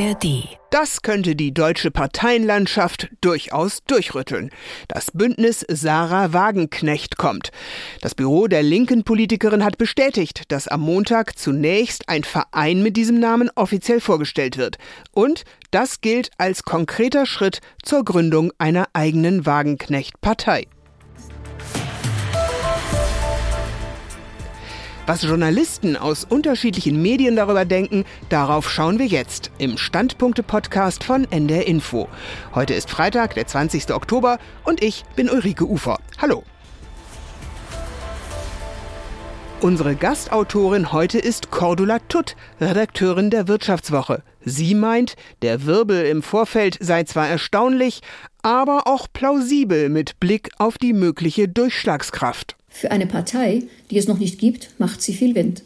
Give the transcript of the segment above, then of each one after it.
ARD. Das könnte die deutsche Parteienlandschaft durchaus durchrütteln. Das Bündnis Sarah Wagenknecht kommt. Das Büro der linken Politikerin hat bestätigt, dass am Montag zunächst ein Verein mit diesem Namen offiziell vorgestellt wird. Und das gilt als konkreter Schritt zur Gründung einer eigenen Wagenknecht-Partei. Was Journalisten aus unterschiedlichen Medien darüber denken, darauf schauen wir jetzt im Standpunkte-Podcast von NDR Info. Heute ist Freitag, der 20. Oktober und ich bin Ulrike Ufer. Hallo. Unsere Gastautorin heute ist Cordula Tutt, Redakteurin der Wirtschaftswoche. Sie meint, der Wirbel im Vorfeld sei zwar erstaunlich, aber auch plausibel mit Blick auf die mögliche Durchschlagskraft. Für eine Partei, die es noch nicht gibt, macht sie viel Wind.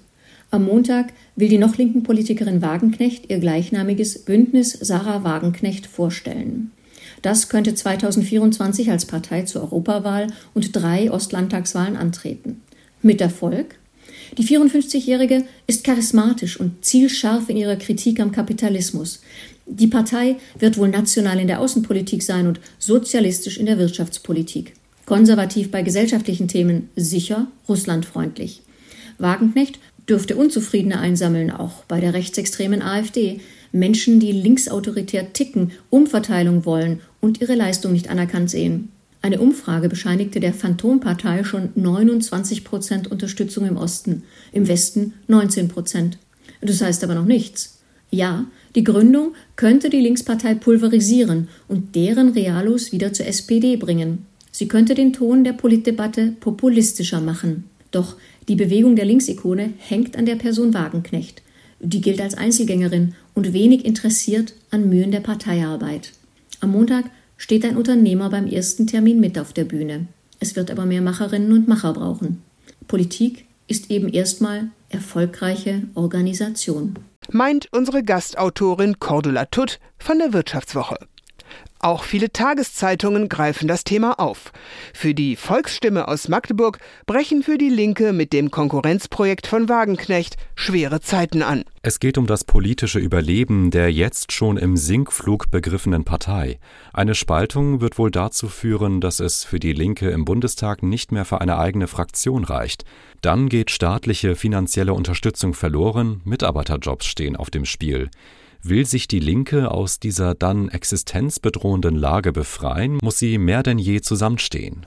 Am Montag will die noch linken Politikerin Wagenknecht ihr gleichnamiges Bündnis Sarah Wagenknecht vorstellen. Das könnte 2024 als Partei zur Europawahl und drei Ostlandtagswahlen antreten. Mit Erfolg? Die 54-Jährige ist charismatisch und zielscharf in ihrer Kritik am Kapitalismus. Die Partei wird wohl national in der Außenpolitik sein und sozialistisch in der Wirtschaftspolitik. Konservativ bei gesellschaftlichen Themen, sicher russlandfreundlich. Wagenknecht dürfte Unzufriedene einsammeln, auch bei der rechtsextremen AfD. Menschen, die linksautoritär ticken, Umverteilung wollen und ihre Leistung nicht anerkannt sehen. Eine Umfrage bescheinigte der Phantompartei schon 29 Prozent Unterstützung im Osten, im Westen 19 Prozent. Das heißt aber noch nichts. Ja, die Gründung könnte die Linkspartei pulverisieren und deren Realos wieder zur SPD bringen. Sie könnte den Ton der Politdebatte populistischer machen. Doch die Bewegung der Linksikone hängt an der Person Wagenknecht. Die gilt als Einzelgängerin und wenig interessiert an Mühen der Parteiarbeit. Am Montag steht ein Unternehmer beim ersten Termin mit auf der Bühne. Es wird aber mehr Macherinnen und Macher brauchen. Politik ist eben erstmal erfolgreiche Organisation. Meint unsere Gastautorin Cordula Tutt von der Wirtschaftswoche. Auch viele Tageszeitungen greifen das Thema auf. Für die Volksstimme aus Magdeburg brechen für die Linke mit dem Konkurrenzprojekt von Wagenknecht schwere Zeiten an. Es geht um das politische Überleben der jetzt schon im Sinkflug begriffenen Partei. Eine Spaltung wird wohl dazu führen, dass es für die Linke im Bundestag nicht mehr für eine eigene Fraktion reicht. Dann geht staatliche finanzielle Unterstützung verloren, Mitarbeiterjobs stehen auf dem Spiel. Will sich die Linke aus dieser dann existenzbedrohenden Lage befreien, muss sie mehr denn je zusammenstehen.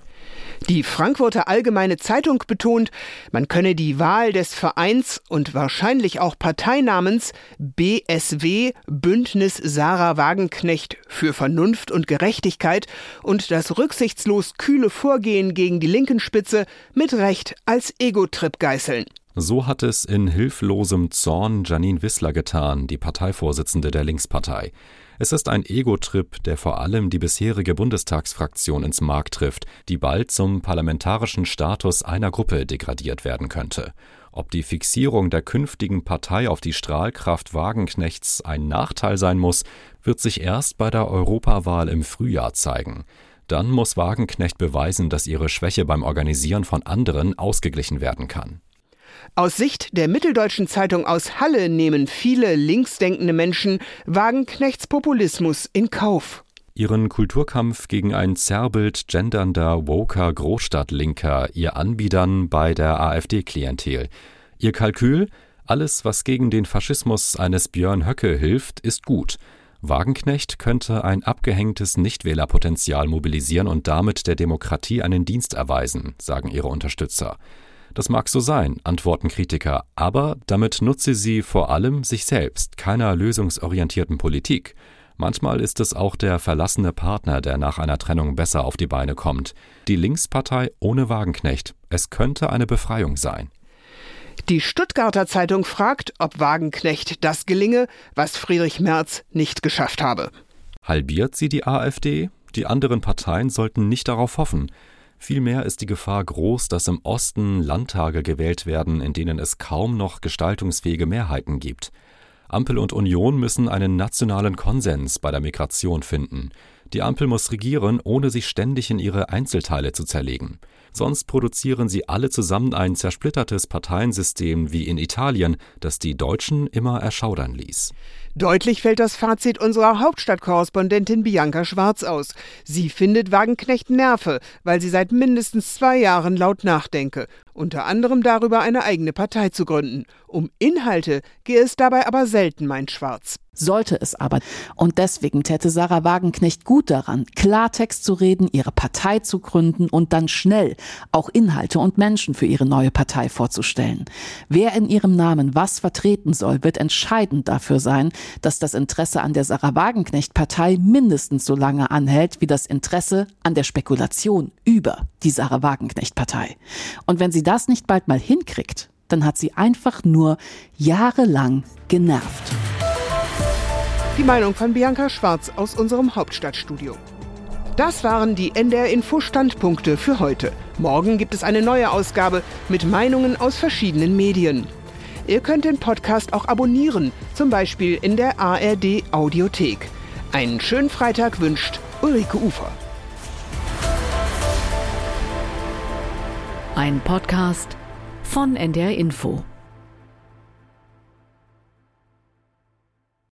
Die Frankfurter Allgemeine Zeitung betont, man könne die Wahl des Vereins und wahrscheinlich auch Parteinamens BSW Bündnis Sarah Wagenknecht für Vernunft und Gerechtigkeit und das rücksichtslos kühle Vorgehen gegen die linken Spitze mit Recht als Ego-Trip geißeln. So hat es in hilflosem Zorn Janine Wissler getan, die Parteivorsitzende der Linkspartei. Es ist ein Ego-Trip, der vor allem die bisherige Bundestagsfraktion ins Mark trifft, die bald zum parlamentarischen Status einer Gruppe degradiert werden könnte. Ob die Fixierung der künftigen Partei auf die Strahlkraft Wagenknechts ein Nachteil sein muss, wird sich erst bei der Europawahl im Frühjahr zeigen. Dann muss Wagenknecht beweisen, dass ihre Schwäche beim Organisieren von anderen ausgeglichen werden kann. Aus Sicht der Mitteldeutschen Zeitung aus Halle nehmen viele linksdenkende Menschen Wagenknechts Populismus in Kauf. Ihren Kulturkampf gegen ein Zerrbild gendernder, woker Großstadtlinker, ihr Anbiedern bei der AfD-Klientel. Ihr Kalkül, alles, was gegen den Faschismus eines Björn Höcke hilft, ist gut. Wagenknecht könnte ein abgehängtes Nichtwählerpotenzial mobilisieren und damit der Demokratie einen Dienst erweisen, sagen ihre Unterstützer. Das mag so sein, antworten Kritiker, aber damit nutze sie vor allem sich selbst, keiner lösungsorientierten Politik. Manchmal ist es auch der verlassene Partner, der nach einer Trennung besser auf die Beine kommt. Die Linkspartei ohne Wagenknecht. Es könnte eine Befreiung sein. Die Stuttgarter Zeitung fragt, ob Wagenknecht das gelinge, was Friedrich Merz nicht geschafft habe. Halbiert sie die AfD? Die anderen Parteien sollten nicht darauf hoffen. Vielmehr ist die Gefahr groß, dass im Osten Landtage gewählt werden, in denen es kaum noch gestaltungsfähige Mehrheiten gibt. Ampel und Union müssen einen nationalen Konsens bei der Migration finden. Die Ampel muss regieren, ohne sich ständig in ihre Einzelteile zu zerlegen. Sonst produzieren sie alle zusammen ein zersplittertes Parteiensystem wie in Italien, das die Deutschen immer erschaudern ließ. Deutlich fällt das Fazit unserer Hauptstadtkorrespondentin Bianca Schwarz aus. Sie findet Wagenknecht Nerve, weil sie seit mindestens zwei Jahren laut nachdenke, unter anderem darüber eine eigene Partei zu gründen. Um Inhalte gehe es dabei aber selten, meint Schwarz sollte es aber. Und deswegen täte Sarah Wagenknecht gut daran, Klartext zu reden, ihre Partei zu gründen und dann schnell auch Inhalte und Menschen für ihre neue Partei vorzustellen. Wer in ihrem Namen was vertreten soll, wird entscheidend dafür sein, dass das Interesse an der Sarah Wagenknecht Partei mindestens so lange anhält wie das Interesse an der Spekulation über die Sarah Wagenknecht Partei. Und wenn sie das nicht bald mal hinkriegt, dann hat sie einfach nur jahrelang genervt. Die Meinung von Bianca Schwarz aus unserem Hauptstadtstudio. Das waren die NDR Info Standpunkte für heute. Morgen gibt es eine neue Ausgabe mit Meinungen aus verschiedenen Medien. Ihr könnt den Podcast auch abonnieren, zum Beispiel in der ARD Audiothek. Einen schönen Freitag wünscht Ulrike Ufer. Ein Podcast von NDR Info.